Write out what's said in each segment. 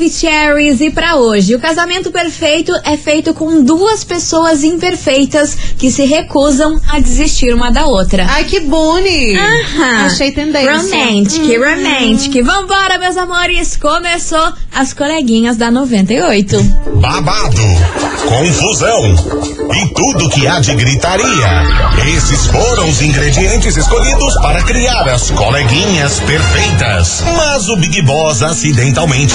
Maravicheries e para hoje, o casamento perfeito é feito com duas pessoas imperfeitas que se recusam a desistir uma da outra. Ai, que boni! Aham. Achei tendência. Romantic, Hum. romantic. Vambora, meus amores. Começou as coleguinhas da 98. babado, confusão e tudo que há de gritaria. Esses foram os ingredientes escolhidos para criar as coleguinhas perfeitas. Mas o Big Boss acidentalmente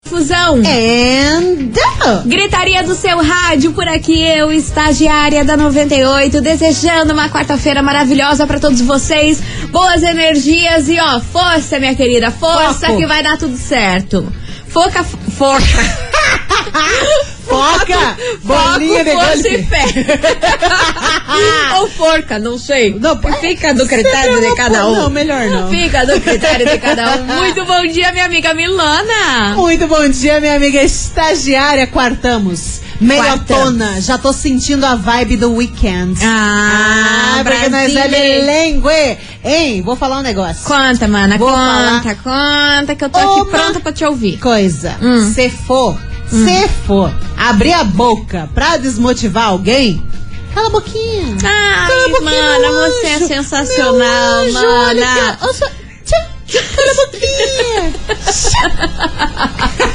Confusão. And... Gritaria do seu rádio, por aqui eu, estagiária da 98, desejando uma quarta-feira maravilhosa pra todos vocês. Boas energias e ó, força, minha querida, força Foco. que vai dar tudo certo. Foca, foca. Foca! Bolinha de e fé. Ou forca, não sei. Não, Fica do critério de cada um. Não, melhor não. Fica do critério de cada um. Muito bom dia, minha amiga Milana. Muito bom dia, minha amiga estagiária. Quartamos. Meiotona. Já tô sentindo a vibe do weekend. Ah, porque nós é bilingue. Hein, vou falar um negócio. Conta, mana, Vou conta, conta, que eu tô aqui pronta pra te ouvir. Coisa. Hum. Se for, se for abrir a boca pra desmotivar alguém, cala a boquinha. Ai, Cala a boquinha, mana, você é sensacional, Meu anjo, olha mana. Tchau, Cala a boquinha.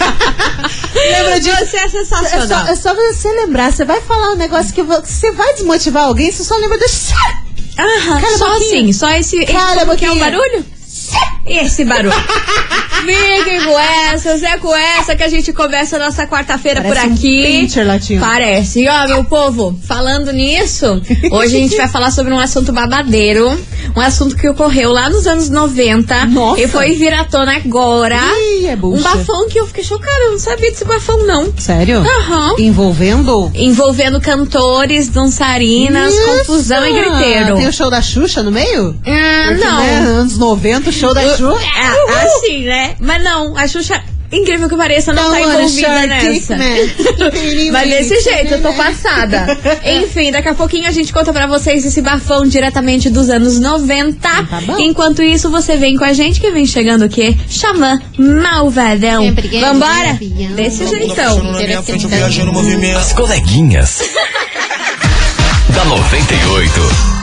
Lembra disso? Você é É só, sensacional. é só você lembrar, você vai falar um negócio que vo- você vai desmotivar alguém, você só lembra do Aham, Cala só boquinha. assim, só esse. esse Cala a como que é boquinha. barulho? Esse barulho. Fiquem com essas, é com essa que a gente começa a nossa quarta-feira por um aqui. pincher latino. Parece. E ó, meu povo, falando nisso, hoje a gente vai falar sobre um assunto babadeiro. Um assunto que ocorreu lá nos anos 90 Nossa. e foi vir à tona agora. Ih, é um bucha. bafão que eu fiquei chocada, eu não sabia desse bafão, não. Sério? Aham. Envolvendo? Envolvendo cantores, dançarinas, Isso. confusão e griteiro. Tem o show da Xuxa no meio? Ah, Porque, não. né, anos 90, o show da Xuxa. É, assim, né? Mas não, a Xuxa, incrível que pareça, não, tá Don't wanna envolvida nessa. man. Mas desse jeito, eu tô passada. Enfim, daqui a pouquinho a gente conta pra vocês esse bafão diretamente dos anos 90. Tá bom. Enquanto isso, você vem com a gente que vem chegando o quê? Xamã Malvadão. Sempre Vambora? Desse jeitão. As coleguinhas. da 98.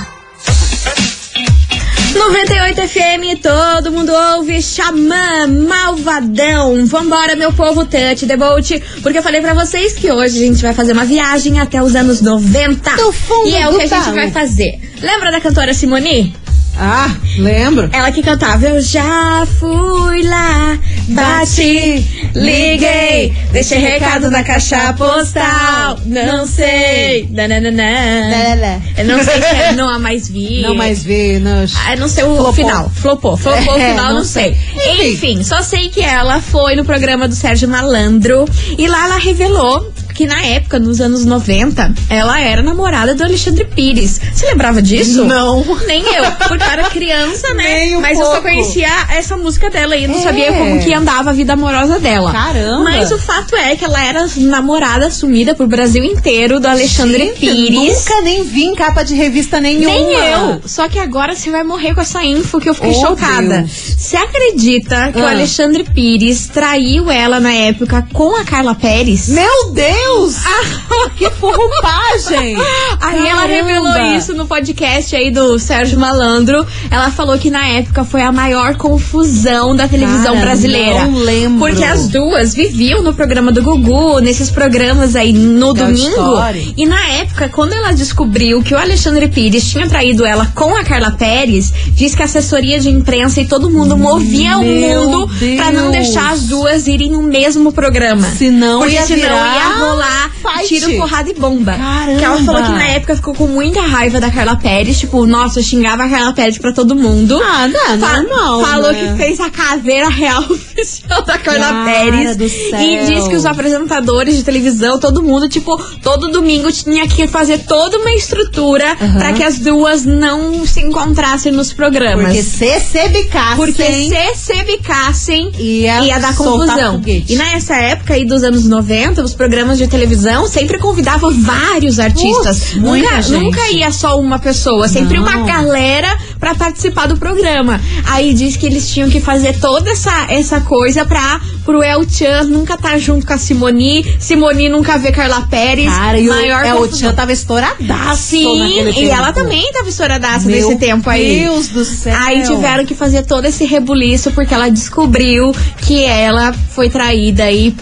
98 FM, todo mundo ouve, Xamã, Malvadão. Vambora, meu povo, touch the boat, porque eu falei pra vocês que hoje a gente vai fazer uma viagem até os anos 90. Do fundo e é o que a gente vai fazer. Lembra da cantora Simone? Ah, lembro. Ela que cantava Eu já fui lá, bati, liguei, deixei recado na caixa postal, não sei. Lelé. Eu não sei se é não há mais vi. Não mais vi, não. Ah, não sei o Flopou. final. Flopou. Flopou o É, final, não não sei. sei. Enfim. só sei que ela foi no programa do Sérgio Malandro e lá ela revelou que na época, nos anos 90, ela era namorada do Alexandre Pires. Você lembrava disso? Não. Nem eu, porque eu era criança, né? Nem um Mas eu só pouco. conhecia essa música dela e não É. sabia como que andava a vida amorosa dela. Caramba. Mas o fato é que ela era namorada assumida pro Brasil inteiro do Alexandre Gente, Pires. Nunca nem vi em capa de revista nenhuma. Nem eu. Só que agora você vai morrer com essa info que eu fiquei Oh, chocada. Deus. Você acredita que o Ah. Alexandre Pires traiu ela na época com a Carla Pérez? Meu Deus! que roupagem! Aí ela revelou isso no podcast aí do Sérgio Malandro. Ela falou que na época foi a maior confusão da televisão Cara, brasileira. não lembro. Porque as duas viviam no programa do Gugu, nesses programas aí no The domingo. Story. E na época, quando ela descobriu que o Alexandre Pires tinha traído ela com a Carla Pérez, diz que a assessoria de imprensa e todo mundo movia Meu o mundo pra não Deus. deixar as duas irem no mesmo programa. Senão Porque ia senão virar- ia rolar fight. tiro, porrada e bomba. Caramba. Que ela falou que na época ficou com muita raiva da Carla Pérez. Tipo, nossa, xingava a Carla Pérez pra todo mundo. Ah, não, Fa- normal, Falou né? que fez a caveira real oficial da Carla Cara Pérez. do E céu. disse que os apresentadores de televisão, todo mundo, tipo, todo domingo tinha que fazer toda uma estrutura Aham. pra que as duas não se encontrassem nos programas. Porque se se bicassem, Porque se se bicassem, Ia ia, dar confusão. E nessa época aí dos anos 90, os programas de televisão sempre convidavam vários artistas. Muita nunca, nunca ia só uma pessoa, sempre Não. uma galera pra participar do programa. Aí diz que eles tinham que fazer toda essa, essa coisa pra pro El Chan nunca estar junto com a Simoni, Simoni nunca ver Carla Pérez. Cara, e o maior El confusão. Chan tava estouradaço Sim, e tempo. ela também tava estouradaça Meu nesse tempo aí. Deus do céu. Aí tiveram que fazer todo esse rebuliço porque ela descobriu que ela foi traída aí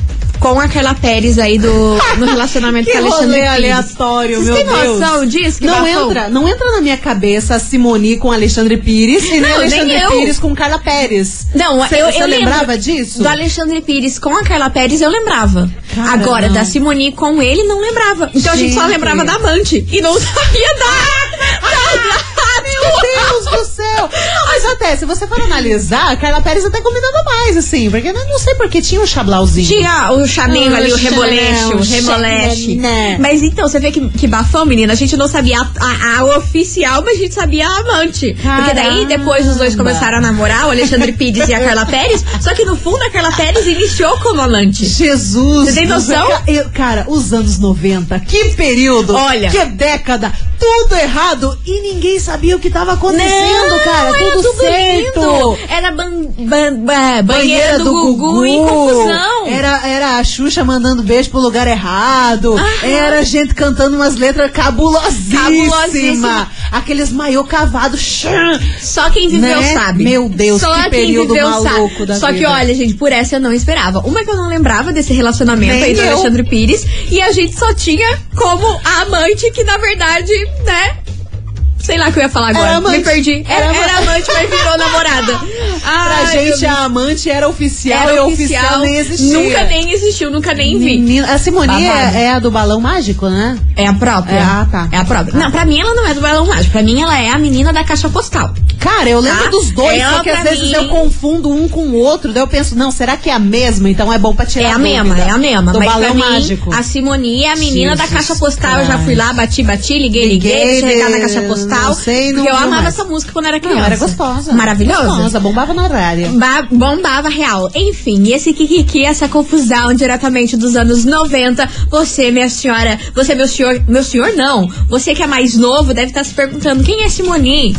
com a Carla Pérez aí do, no relacionamento Que com a Alexandre rolê Pires. aleatório, Vocês meu têm Deus. noção disso? Que não entra, não entra na minha cabeça a Simone com Alexandre Pires e nem Não, Alexandre nem. Pires com Carla Pérez. Não, Cê- eu, cê eu lembrava disso? Do Alexandre Pires com a Carla Pérez eu lembrava. Cara, Agora, da Simone com ele, não lembrava. Então a gente só Gente. lembrava da amante. E não sabia da. Meu Deus do céu! Mas até, se você for analisar, a Carla Pérez até combinava mais, assim, porque eu não sei porque tinha um chablauzinho. Tinha o chaminho Ah, ali, o Chanel, reboleste, o remoleste. Chanel. Mas então, você vê que, que bafão, menina. A gente não sabia a, a- a oficial, mas a gente sabia a amante. Porque daí, Caramba. depois os dois começaram a namorar, o Alexandre Pires e a Carla Pérez. Só que no fundo, a Carla Pérez iniciou como amante. Jesus! Você tem noção? Eu- Cara, os anos 90, que período! Olha. Que década! Tudo errado e ninguém sabia o que tava acontecendo, Não, cara! era Tudo, lindo. Era ban, ban- ba- banheira do, Gugu, em confusão. Era, era a Xuxa mandando beijo pro lugar errado. Era gente cantando umas letras cabulosíssimas. Cabulosíssima. Aqueles maiô cavado. Só quem viveu Né? sabe. Meu Deus, Só que quem período viveu maluco sabe. da Só que vida. olha, gente, por essa eu não esperava. Uma que eu não lembrava desse relacionamento Nem aí do eu. Alexandre Pires. E a gente só tinha como a amante que, na verdade, né? Sei lá o que eu ia falar agora. Era amante. Me perdi. Era, Era era amante, mas virou namorada. Pra Ai, meu gente, a amante era oficial Era e oficial nem existia. Nunca nem existiu, nunca nem vi. Menina, a Simone Babado. é, é a do balão mágico, né? É a própria. É, ah, tá. É a própria. Não, pra mim ela não é do balão mágico. Pra mim ela é a menina da caixa postal. Cara, eu lembro Tá? dos dois, só que às pra vezes mim- eu confundo um com o outro, daí eu penso, não, será que é a mesma? Então é bom pra tirar É a dúvida. mesma, é a mesma. Do Mas balão pra mim, mágico. a Simone é a menina da Jesus caixa postal. Eu já fui lá, bati, bati, liguei, liguei, Liguei, regar na caixa postal. Não sei, não porque eu amava mais. essa música quando era criança. Não, era gostosa. Maravilhosa. Gostosa, bombava na rádio. Ba- bombava real. Enfim, e esse kikiki, essa confusão diretamente dos anos 90. Você, minha senhora, você, meu senhor, meu senhor não. Você que é mais novo deve estar se perguntando quem é Simone,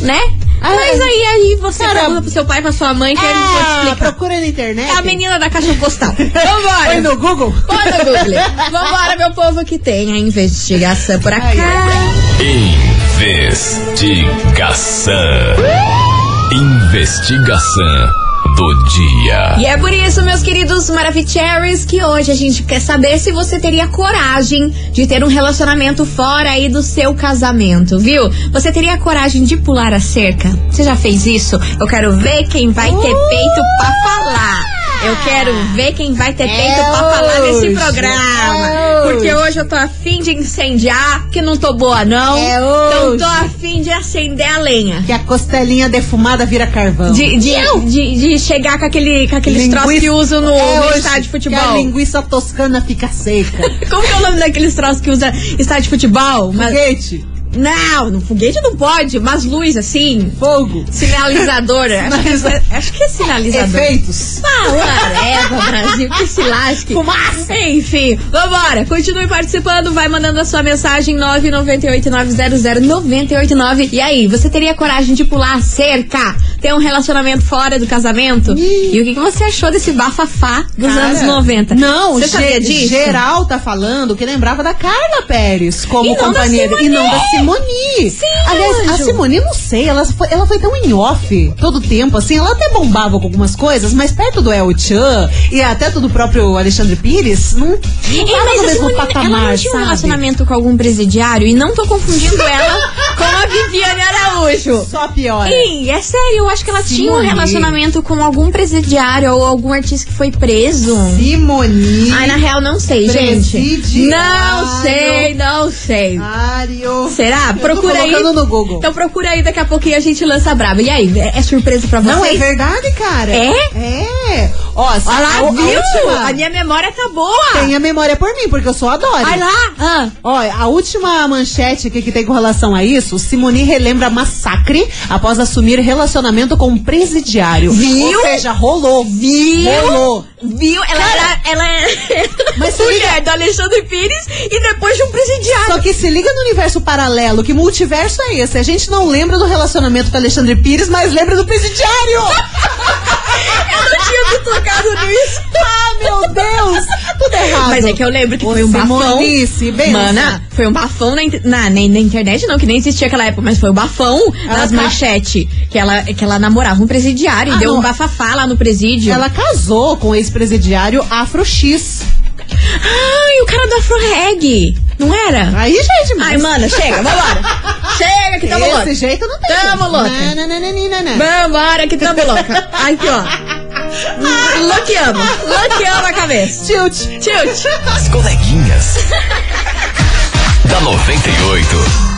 né? Ah, Mas aí, aí você cara, pergunta pro seu pai, pra sua mãe, que Ah, explicar. procura na internet. É a menina da caixa postal. Vambora! Foi no Google? Bora, Google. Vambora, meu povo, que tem a investigação por Ai, acá. Investigação. Investigação do dia. E é por isso, meus queridos Maravicheries, que hoje a gente quer saber se você teria coragem de ter um relacionamento fora aí do seu casamento, viu? Você teria coragem de pular a cerca? Você já fez isso? Eu quero ver quem vai ter peito pra falar. Eu quero ver quem vai ter peito pra falar nesse hoje, programa. é hoje. Porque hoje eu tô afim de incendiar, que não tô boa não. É Então hoje. tô afim de acender a lenha. Que a costelinha defumada vira carvão. De, de, de, de chegar com, aquele, com aqueles Linguiça- troços que usam no, É no hoje estádio de Que a futebol. linguiça toscana fica seca. Como que é o nome daqueles troços que usa estádio de futebol? Mas- Foguete, não, no foguete não pode. Umas luzes assim. fogo, Sinalizadora. acho, que é, acho que é sinalizador. efeitos. Ah, whatever, Brasil, que se lasque. Fumaça. Enfim, vambora. Continue participando, vai mandando a sua mensagem 998-900-989. E aí, você teria coragem de pular a cerca? Ter um relacionamento fora do casamento? E o que, que você achou desse bafafá dos Cara, anos 90? Não, você sabia disso? geral tá falando que lembrava da Carla Pérez como E não da companhia Simone. e não da Simone. Sim, Aliás, a anjo. Simone, não sei, ela foi, ela foi tão em off todo tempo, assim, ela até bombava com algumas coisas, mas perto do El Chan e até do próprio Alexandre Pires, não, não É, mas no a mesmo Simone, patamar, ela não tinha um sabe? relacionamento com algum presidiário e não tô confundindo ela a Viviane Araújo. Só piora. Sim, é sério, eu acho que ela tinha um Simone. relacionamento com algum presidiário ou algum artista que foi preso. Simone. Ai, na real, não sei, gente. Não sei, não sei. Mário. Será? Eu tô Procura aí. no Google. Então procura aí, daqui a pouquinho a gente lança braba. E aí, é é surpresa pra vocês? Não, é verdade, cara. É? É. Ó, Olha a, lá, a viu? última- A minha memória tá boa. Tem a memória por mim, porque eu sou a Dori. Olha lá. Ah. Ó, a última manchete aqui que tem com relação a isso, Simone relembra massacre após assumir relacionamento com um presidiário. Viu? Ou seja, rolou. Viu? Rolou. Viu? Ela era, ela é Mas se mulher liga- do Alexandre Pires e depois de um presidiário. Só que se liga no universo paralelo, que multiverso é esse? A gente não lembra do relacionamento com Alexandre Pires, mas lembra do presidiário! Eu não tinha me tocado nisso. ah, meu Deus! Tudo errado. Mas é que eu lembro que Ô, foi um bafão. Benção. Mana, foi um bafão na, na, nem na internet, não, que nem existia aquela época, mas foi um bafão Ela nas tá- manchetes. Que ela, que ela namorava um presidiário Ah, e deu não. um bafafá lá no presídio. Ela casou com o ex-presidiário Afro X. Ai, o cara do Afro Reg. Não era? Aí já é demais. Ai, mano, chega, vambora. chega que tamo Desse louca. jeito não tem. Tamo jeito. louca. Vambora que tamo louca. Aqui, ó. Loqueamos. Loqueamos a cabeça. Tilt. Tilt. As coleguinhas. da 98.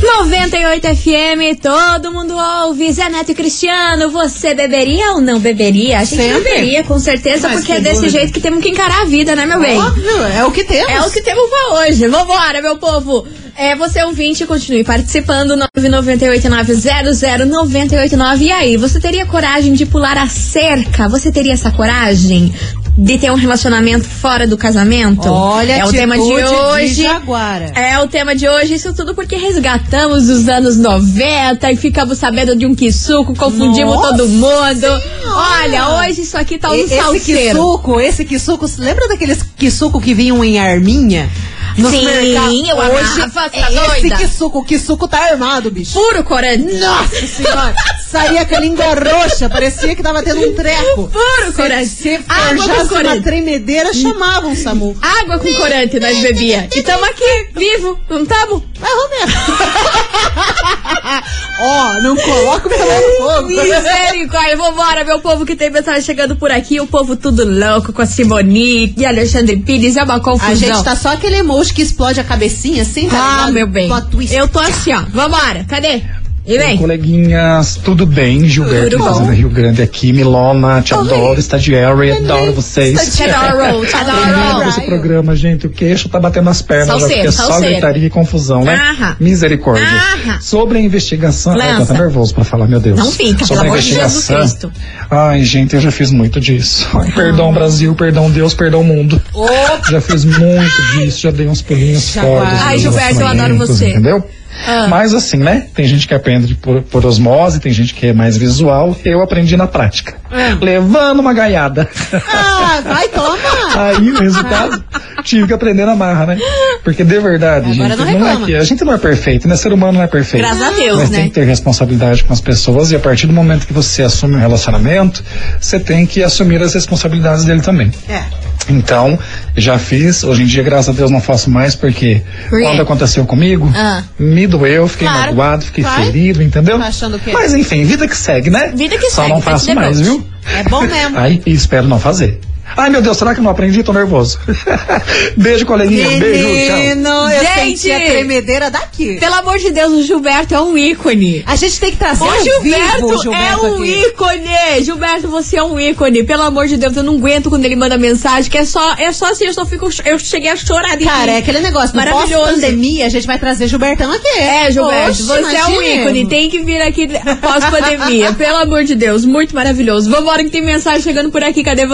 98 FM, todo mundo ouve. Zé Neto e Cristiano, você beberia ou não beberia? A gente Sempre. beberia, com certeza, Mas porque que é desse dúvida. jeito que temos que encarar a vida, né, meu bem? Óbvio, é o que temos. É o que temos pra hoje. Vambora, meu povo. É, você ouvinte, continue participando. 998900989. E aí, você teria coragem de pular a cerca? Você teria essa coragem? De ter um relacionamento fora do casamento? Olha, é o tema de hoje. Jaguara. É o tema de hoje, isso tudo porque resgatamos os anos 90 e ficamos sabendo de um quisuco, confundimos Nossa todo mundo. Senhora! Olha, hoje isso aqui tá um esse salseiro. quisuco, esse quisuco, lembra daqueles quisuco que vinham em arminha? Nos Sim, mercados? eu Hoje, amava, tá esse doida? quisuco, o quisuco tá armado, bicho. Puro corante. Nossa senhora, saía com a língua roxa, parecia que tava tendo um treco. Puro corante. Se Água com forjasse uma corante. tremedeira, chamavam o SAMU. Água com corante nós bebia. E tamo aqui, vivo, não tamo? Mas, Roberto. Ó, não coloca o pelo no fogo. Misericórdia, vambora, meu povo que tem mensagem chegando por aqui. O povo tudo louco com a Simone e Alexandre Pires. É uma confusão. A gente tá só aquele emoji que explode a cabecinha assim, tá Ah, ligado? meu bem. Eu tô assim, ó. Vambora, cadê? E vem. Coleguinhas, tudo bem? Gilberto Tudo bom. Fazenda Rio Grande aqui, Milona, te Oi. adoro, estagiário, adoro vocês. Te adoro, te adoro. esse programa, gente, o queixo tá batendo as pernas, Salseiro, porque é só salseiro. gritaria e confusão, né? Aham. Misericórdia. Aham. Sobre a investigação, eu tô Lança. nervoso pra falar, meu Deus. Não fica, Sobre pelo amor de Jesus. Cristo. Ai, gente, eu já fiz muito disso. Ai, perdão, Brasil, perdão, Deus, perdão, mundo. Já fiz muito disso, já dei uns pulinhos fora. dos Ai, Gilberto, eu adoro você. Entendeu? Ah. Mas assim, né? Tem gente que aprende por, por osmose, tem gente que é mais visual. Eu aprendi na prática. Levando uma gaiada. Ah, vai, toma. Aí o resultado, tive que aprender na marra, né? Porque de verdade, Agora gente, não não, é que a gente não é perfeito, né? Ser humano não é perfeito. Graças a Deus, Mas né? tem que ter responsabilidade com as pessoas e a partir do momento que você assume um relacionamento, você tem que assumir as responsabilidades dele também. É. Então, já fiz. Hoje em dia, graças a Deus, não faço mais, porque Por quando aconteceu comigo, Ah. me doeu, fiquei Claro. magoado, fiquei Vai. ferido, entendeu? Tá? Mas enfim, vida que segue, né? Vida que Só segue, não faz faço mais, viu? É bom mesmo. E espero não fazer. Ai, meu Deus, será que eu não aprendi? Tô nervoso. Beijo, coleguinha. Beijo, tchau. Menino, eu Gente! senti a tremedeira daqui. Pelo amor de Deus, o Gilberto é um ícone. A gente tem que trazer O Gilberto, vivo o Gilberto é um aqui. ícone! Gilberto, você é um ícone. Pelo amor de Deus, eu não aguento quando ele manda mensagem, que é só, é só assim, eu só fico. Eu cheguei a chorar de Cara, é aquele negócio, Maravilhoso. pós-pandemia, a gente vai trazer Gilbertão aqui. É, Gilberto, Oxe, você é um imagina. ícone. Tem que vir aqui após pandemia. Pelo amor de Deus, muito maravilhoso. Vambora que tem mensagem chegando por aqui. Cadê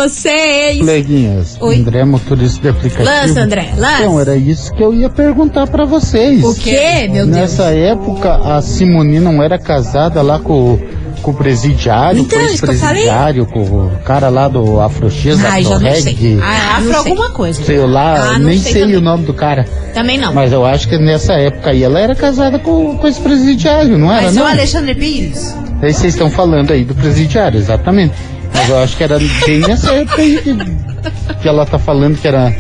vocês? Coleguinhas, Oi. André, motorista de aplicativo. Lança, André, lança. Então, era isso que eu ia perguntar pra vocês. O quê, meu Deus? Nessa época, a Simone não era casada lá com, com o presidiário, Então, com o presidiário, com o cara lá do Afrox, sei. reggae. Ah, Ah, Afro alguma coisa. Sei lá, Ah, nem sei sei, o nome do cara. Também não. Mas eu acho que nessa época aí ela era casada com, com esse presidiário, não era Mas o não? Alexandre Pires? Aí vocês estão falando aí do presidiário, exatamente. Mas eu acho que era bem nessa época aí que, que ela tá falando que era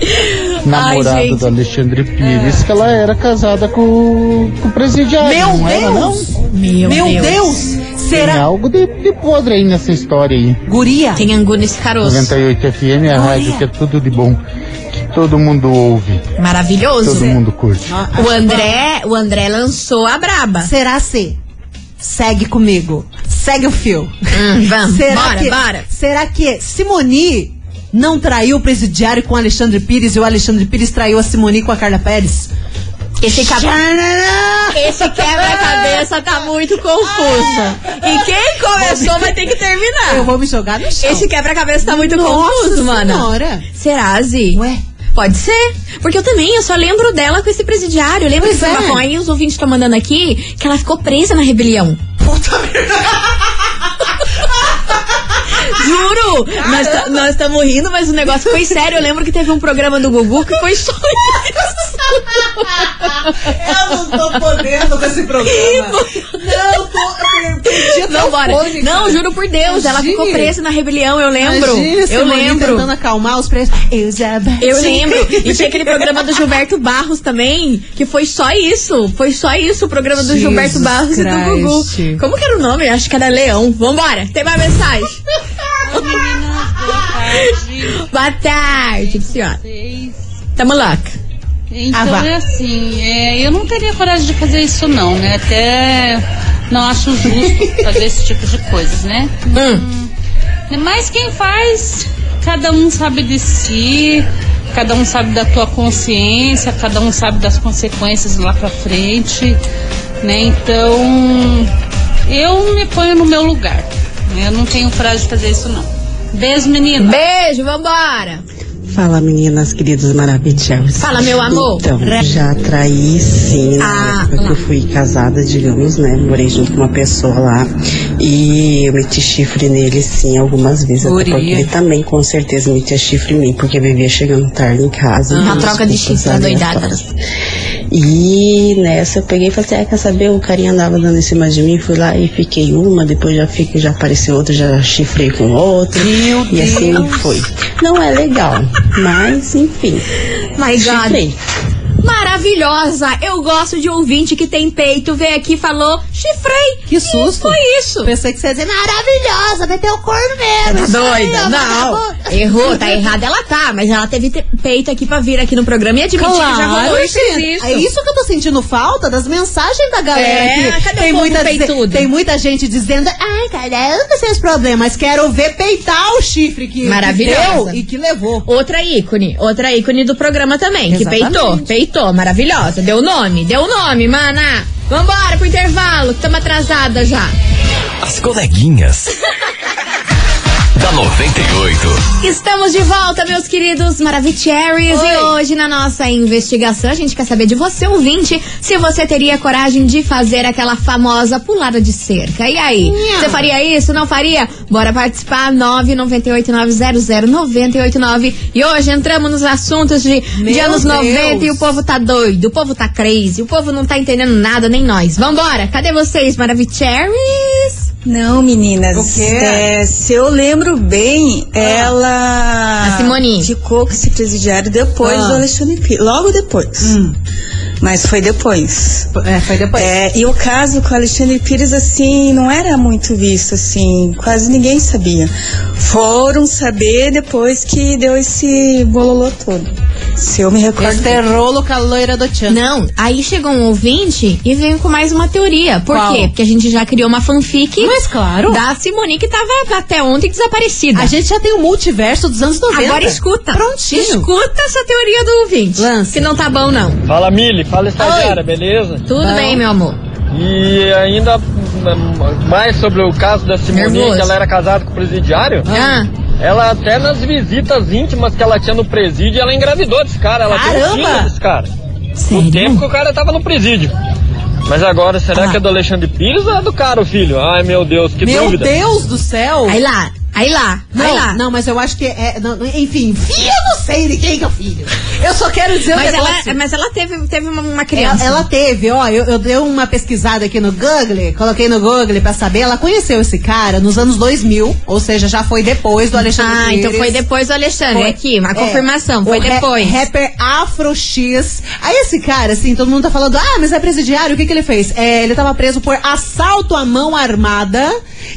namorado gente. do Alexandre Pires, que ela era casada com, com o presidiário. Meu não era, não? Deus! Meu, Meu Deus. Deus! Tem Será? algo de, de podre aí nessa história aí. Guria? Tem angu nesse caroço. 98 FM é a rádio que é tudo de bom. Que todo mundo ouve, Maravilhoso. todo mundo curte. O André, o André lançou a braba. Será se? Segue comigo. Segue o fio. Hum, vamos, será bora, que, bora. Será que Simoni não traiu o presidiário com o Alexandre Pires e o Alexandre Pires traiu a Simoni com a Carla Pérez? Esse! Esse quebra-cabeça tá muito confuso. E quem começou vai ter que terminar. Eu vou me jogar no chão. Esse quebra-cabeça tá muito Nossa confuso, mana. Senhora. Será, Zi? Ué? Pode ser. Porque eu também, eu só lembro dela com esse presidiário. Lembra Pois que é. é. aí os ouvintes estão mandando aqui que ela ficou presa na rebelião. 不测评哈 Juro! Nós ta- Nós estamos rindo, mas o negócio foi sério. Eu lembro que teve um programa do Gugu que foi só isso. Eu não tô podendo com esse programa. Não, tô. Eu Não, bora. telefone, Não, juro por Deus, ela ficou presa na rebelião, eu lembro. Eu lembro. tentando acalmar os preços. Eu já bati. Eu lembro. E tinha aquele programa do Gilberto Barros também, que foi só isso. Foi só isso o programa do Jesus Gilberto Barros e do Gugu. Christ. Como que era o nome? Acho que era Leão. Vambora, tem mais mensagem. Boa tarde, senhora. Tamo louca. Então Ah, é assim, é, eu não teria coragem de fazer isso não, né? Até não acho justo fazer esse tipo de coisas, né? Hum. Mas quem faz, cada um sabe de si, cada um sabe da tua consciência, cada um sabe das consequências lá pra frente, né? Então, eu me ponho no meu lugar. Eu não tenho coragem de fazer isso não. Beijo, menina. Beijo, vambora. Fala meninas queridas maravilhosas. Fala, meu amor. Então, já traí sim, na Ah, época lá. que eu fui casada, digamos, né? Morei junto com uma pessoa lá. E eu meti chifre nele sim algumas vezes. Até porque ele também com certeza metia chifre em mim, porque vivia chegando tarde em casa. Uma e troca de chifre adoidada. aleatórias. E nessa eu peguei e falei assim, ah, quer saber? O carinha andava dando em cima de mim, fui lá e fiquei uma, depois já fiquei, já apareceu outra, já chifrei com outra. Meu e assim foi. Não é legal, mas enfim. My God. Chifrei. Maravilhosa. Eu gosto de ouvinte que tem peito. Veio aqui e falou, chifrei. Que susto. foi isso. Pensei que você ia dizer maravilhosa, vai ter o corno mesmo. Tá doida? Não. Errou, tá errada ela tá, mas ela teve te- peito aqui pra vir aqui no programa e admitir que já rolou Claro, isso. É isso que eu tô sentindo falta das mensagens da galera É, aqui. cadê o tem, povo muita, peitudo? tem muita gente dizendo, ai, caramba, seus problemas, quero ver peitar o chifre que, que deu e que levou. Outra ícone, outra ícone do programa também, que Exatamente. peitou, peitou, maravilhosa. Deu nome, deu nome, mana. Vambora pro intervalo, que estamos atrasada já. As coleguinhas. da 98. Estamos de volta, meus queridos Maravicheries. E hoje, na nossa investigação, a gente quer saber de você, ouvinte, se você teria coragem de fazer aquela famosa pulada de cerca. E aí? Você faria isso? Não faria? Bora participar, 998900989. E hoje entramos nos assuntos de, de anos Deus. 90 e o povo tá doido, o povo tá crazy, o povo não tá entendendo nada, nem nós. Vambora, cadê vocês, Maravicheries? Não, meninas. O quê? É, se eu lembro bem, ela. A Simone. Ficou com esse presidiário depois Ah. do Alexandre Pires. Logo depois. Mas foi depois. É, foi depois. É, e o caso com o Alexandre Pires, assim, não era muito visto, assim, quase ninguém sabia. Foram saber depois que deu esse bololô todo. Se eu me recordo. Este rolo com a loira do Tchan. Não, aí chegou um ouvinte e veio com mais uma teoria. Por Qual? quê? Porque a gente já criou uma fanfic Mas claro. da Simone que tava até ontem desaparecida. A gente já tem o multiverso dos anos 90. Agora escuta. Prontinho. Escuta essa teoria do ouvinte. Lance. Que não tá bom, não. Fala, Mili. Fala, estagiária, beleza? Tudo Bom. bem, meu amor. E ainda mais sobre o caso da Simone, que ela era casada com o presidiário. Ah, Ela até nas visitas íntimas que ela tinha no presídio, ela engravidou desse cara. Ela Caramba! tem filho desse cara. O sério? tempo que o cara tava no presídio. Mas agora, será Ah. que é do Alexandre Pires ou é do cara o filho? Ai, meu Deus, que Meu dúvida. Deus do céu. Aí lá, Aí lá, Não, aí lá. não, mas eu acho que é. não, não, enfim, filho, eu não sei de quem que é o filho. Eu só quero dizer Mas um ela, mas ela teve, teve uma, uma Ela, criança. ela teve, ó, eu, eu dei uma pesquisada aqui no Google, coloquei no Google pra saber, ela conheceu esse cara nos anos 2000, ou seja, já foi depois do Alexandre Ah, então Pires. foi depois do Alexandre. Foi- Aqui, uma é, confirmação, foi depois. rapper Afro X. Aí esse cara, assim, todo mundo tá falando, ah, mas é presidiário, o que que ele fez? É, ele tava preso por assalto à mão armada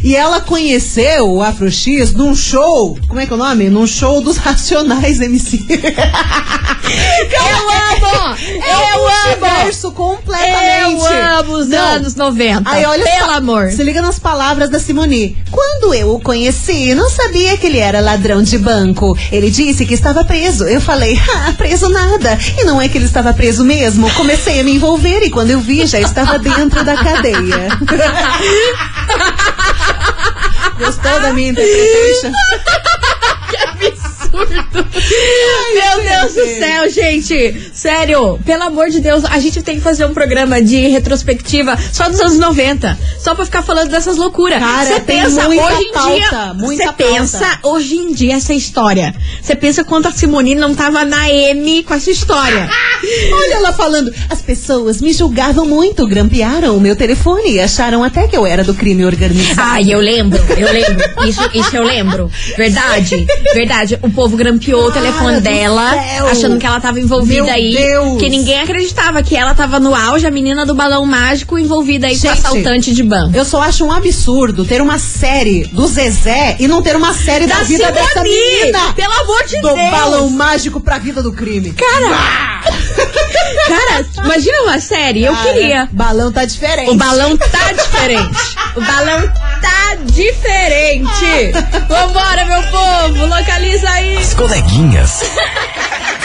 e ela conheceu o Afro X num show, como é que é o nome? Num show dos Racionais MC. Eu amo! É Eu um amo! universo completamente. Eu amo os Não. anos 90. Aí olha Pelo amor. Se liga nas palavras da Simone. Quando eu o conheci, não sabia que ele era ladrão de banco. Ele disse que estava preso. Eu falei, ah, preso nada. E não é que ele estava preso mesmo. Comecei a me envolver e quando eu vi, já estava dentro da cadeia. Gostou da minha interpretation? Gente. Sério, pelo amor de Deus, a gente tem que fazer um programa de retrospectiva só dos anos 90. Só pra ficar falando dessas loucuras. Cara, Você pensa hoje em pauta, dia. Você pensa hoje em dia essa história. Você pensa quanto a Simone não tava na M com essa história. Olha ela falando, as pessoas me julgavam muito, grampearam o meu telefone e acharam até que eu era do crime organizado. Ai, eu lembro, eu lembro. Isso, isso eu lembro. Verdade, verdade. O povo grampeou o telefone dela, céu. achando que ela tava envolvida Meu aí. Deus. Que ninguém acreditava que ela tava no auge, a menina do balão mágico envolvida aí com Gente, assaltante de banco. Eu só acho um absurdo ter uma série do Zezé e não ter uma série da, Da vida dessa Simone! menina. Pelo amor de do Deus! balão mágico pra vida do crime. Cara! Cara, imagina uma série, eu Cara, queria. Balão tá diferente. O balão tá diferente. O balão tá diferente. Vambora, meu povo, localiza aí. As coleguinhas.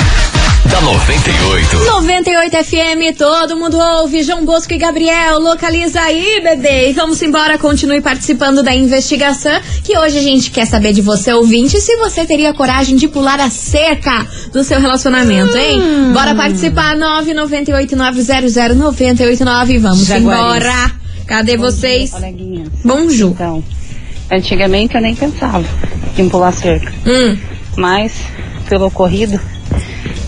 da 98. 98 FM, todo mundo ouve. João Bosco e Gabriel, localiza aí, bebê. E vamos embora, continue participando da investigação. Que hoje a gente quer saber de você, ouvinte, se você teria coragem de pular a cerca do seu relacionamento, hein? Hum. Bora participar, 998900989. Vamos Jaguariz. embora. Cadê vocês? Coleguinhas. Bonjour. Então, antigamente eu nem pensava em pular cerca. Hum, Mas, pelo ocorrido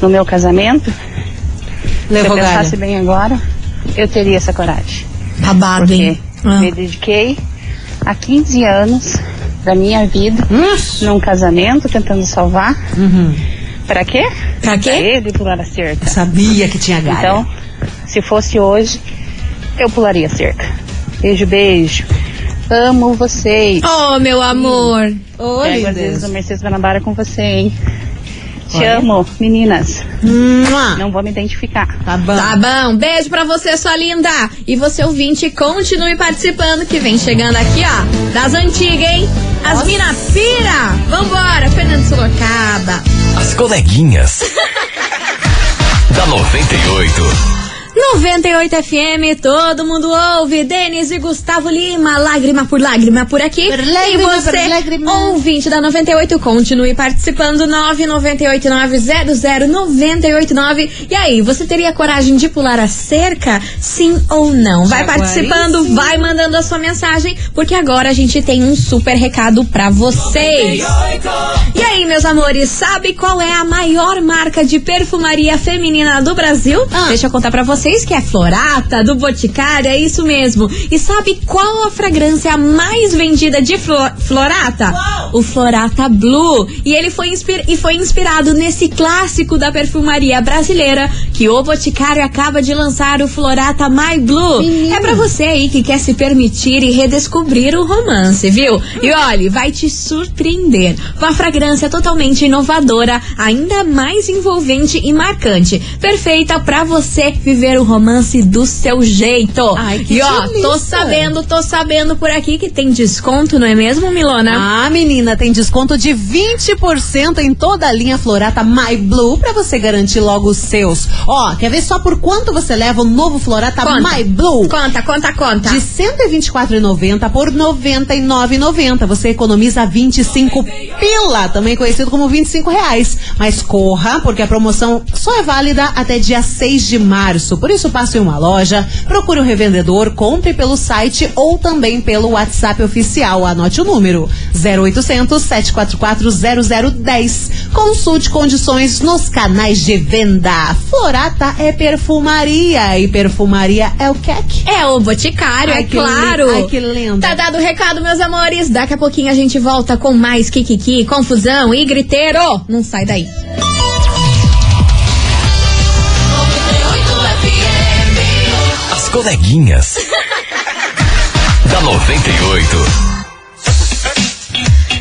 no meu casamento, se eu Levou pensasse bem agora, eu teria essa coragem. babado, Porque hein? Ah. me dediquei há 15 anos da minha vida num casamento, tentando salvar. Pra quê? Pra quê? Pra ele pular a cerca. Sabia que tinha galha. Então, se fosse hoje, eu pularia a cerca. Beijo, beijo. Amo vocês. Oh, meu amor. Ô, Pego às vezes o Mercedes Guanabara com você, hein? Te Olha. amo, meninas. Mua. Não vou me identificar. Tá bom. Tá bom, beijo pra você, sua linda. E você ouvinte, continue participando que vem chegando aqui, ó, das antigas, hein? As mina pira. Vambora, Fernando Sorocaba. As coleguinhas. da 98. 98 FM, todo mundo ouve. Denis e Gustavo Lima, lágrima por lágrima por aqui. Por lágrima, e você, lágrima. ouvinte da 98, continue participando. 998900989. E aí, você teria coragem de pular a cerca? Sim ou não? Vai participando, vai mandando a sua mensagem, porque agora a gente tem um super recado pra vocês. E aí, meus amores, sabe qual é a maior marca de perfumaria feminina do Brasil? Ah. Deixa eu contar pra vocês que é Florata, do Boticário, é isso mesmo. E sabe qual a fragrância mais vendida de Flo- Florata? O Florata Blue. E ele foi, e foi inspirado nesse clássico da perfumaria brasileira que o Boticário acaba de lançar o Florata My Blue. É pra você aí que quer se permitir e redescobrir o romance, viu? E olha, vai te surpreender. Com a fragrância totalmente inovadora, ainda mais envolvente e marcante. Perfeita pra você viver o romance do seu jeito. Ai, que e ó, tô delícia. sabendo, tô sabendo por aqui que tem desconto, não é mesmo, Milona? Ah, menina, tem desconto de 20% em toda a linha Florata My Blue pra você garantir logo os seus. Ó, quer ver só por quanto você leva o novo Florata Conta. My Blue? Conta, conta, conta. De R$ 124,90 por R$ 99,90. Você economiza 25 pila, também conhecido como 25 reais. Mas corra, porque a promoção só é válida até dia 6 de março. Por isso, passe em uma loja, procure um revendedor, compre pelo site ou também pelo WhatsApp oficial. Anote o número 0800 744 0010. Consulte condições nos canais de venda. Florata é perfumaria e perfumaria é o queque. É o Boticário, Ai, é que claro. ai, que lindo. Tá dado o recado, meus amores. Daqui a pouquinho a gente volta com mais Kikiki, confusão e griteiro. Não sai daí. Coleguinhas. da 98.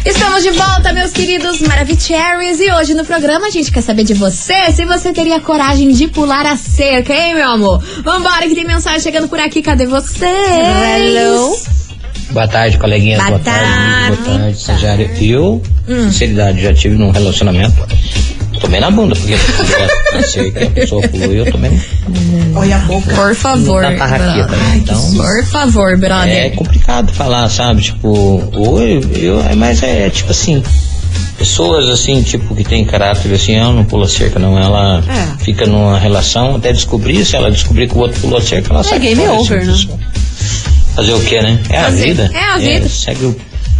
Estamos de volta, meus queridos Maravicheries. E hoje no programa a gente quer saber de você se você teria coragem de pular a cerca, hein, meu amor? Vambora, que tem mensagem chegando por aqui. Cadê você? Hello. Boa tarde, coleguinhas. Boa Boa, tarde, tarde. Boa tarde. Eu, Hum. sinceridade, já tive num relacionamento. Tomei na bunda, porque eu sei que a pessoa pulou e eu tomei Olha a boca. Por favor. na tarraqueta. né? Então, Por favor, é brother. complicado falar, sabe? Tipo, ou eu, eu- é, mas é tipo assim. Pessoas assim, tipo, que tem caráter assim, ela não pula cerca, não. Ela É. fica numa relação até descobrir. Se ela descobrir que o outro pulou cerca, ela sai game fora, over, assim, né? Fazer o que, né? É a Fazer- vida. é a vida. segue, o,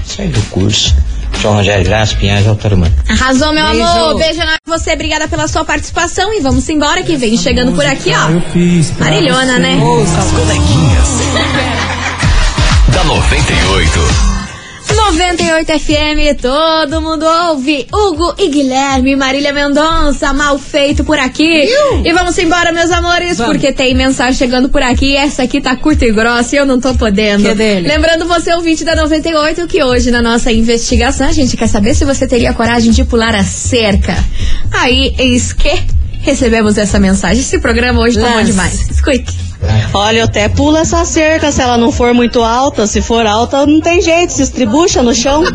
segue o curso. João Rogério Graça, Pinhais, Altarumã. Arrasou, meu Beijo. amor. Beijo na você. Obrigada pela sua participação. E vamos embora que vem chegando por aqui, ó. Marilhona, né? As coleguinhas. da 98. 98 FM, todo mundo ouve. Hugo e Guilherme, Marília Mendonça, mal feito por aqui. E vamos embora, meus amores, Vamos. porque tem mensagem chegando por aqui. Essa aqui tá curta e grossa e eu não tô podendo. É? Lembrando você, ouvinte da 98, que hoje na nossa investigação a gente quer saber se você teria coragem de pular a cerca. Aí, eis que recebemos essa mensagem. Esse programa hoje tá bom demais. Escute. Olha, eu até pula essa cerca se ela não for muito alta. Se for alta, não tem jeito, se estribucha no chão.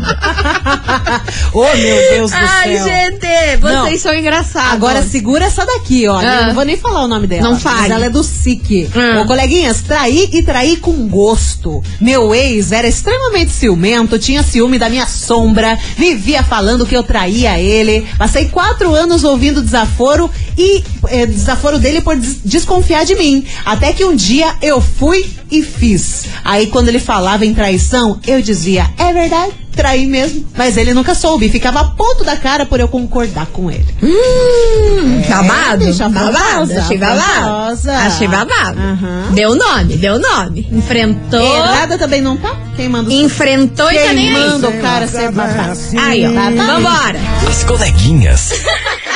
Oh, meu Deus do Ai, céu. gente, vocês Não. são engraçados. Agora segura essa daqui, ó. Ah. Eu não vou nem falar o nome dela. Não fale. Mas ela é do SIC. Ah. Ô, coleguinhas, trair e trair com gosto. Meu ex era extremamente ciumento, tinha ciúme da minha sombra, vivia falando que eu traía ele. Passei quatro anos ouvindo desaforo e eh, desaforo dele por des- desconfiar de mim. Até que um dia eu fui e fiz. Aí quando ele falava em traição, eu dizia, é verdade, traí mesmo. Mas ele nunca soube, ficava ponto da cara por eu concordar com ele. Hum, babado? deixa babado, famosa, achei babado. Achei babado. Aham. Deu nome, deu nome. Enfrentou. Errada também não tá? Quem manda o Enfrentou e tá Quem nem aí. manda o cara ser babado? Aí, ó. Tá, tá. Vambora. As coleguinhas.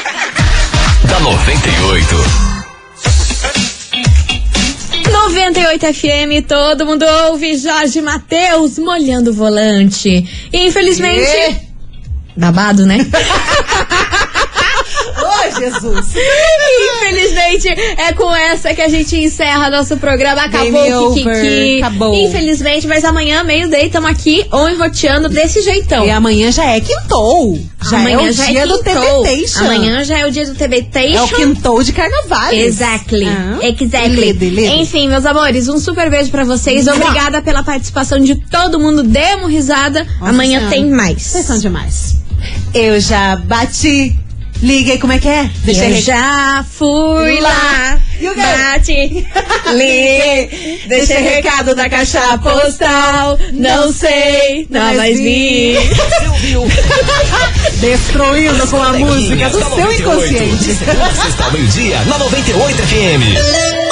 da 98. 98 FM, todo mundo ouve Jorge Matheus molhando o volante. E infelizmente. E? Babado, né? Jesus! Infelizmente, é com essa que a gente encerra nosso programa. Acabou o Kikiki. over, acabou. Infelizmente, mas amanhã, meio-day, estamos aqui ou enroteando desse jeitão. E amanhã já é quintou. Já Amanhã é o já dia é do. TBT. Amanhã já é o dia do TBT. é o quintou de carnaval. Exactly. Ah, exactly. lido, lido. Enfim, meus amores, um super beijo pra vocês. Mua. Obrigada pela participação de todo mundo. Demos risada. Nossa Amanhã Senhora. tem mais. Vocês são demais. Eu já bati. Liguei, como é que é? eu re- já fui lá, E o quê? bate, liguei, deixei recado da caixa postal, não sei, não mais vi. Destruindo com a música do seu inconsciente. Sexta, meio-dia, na 98 FM.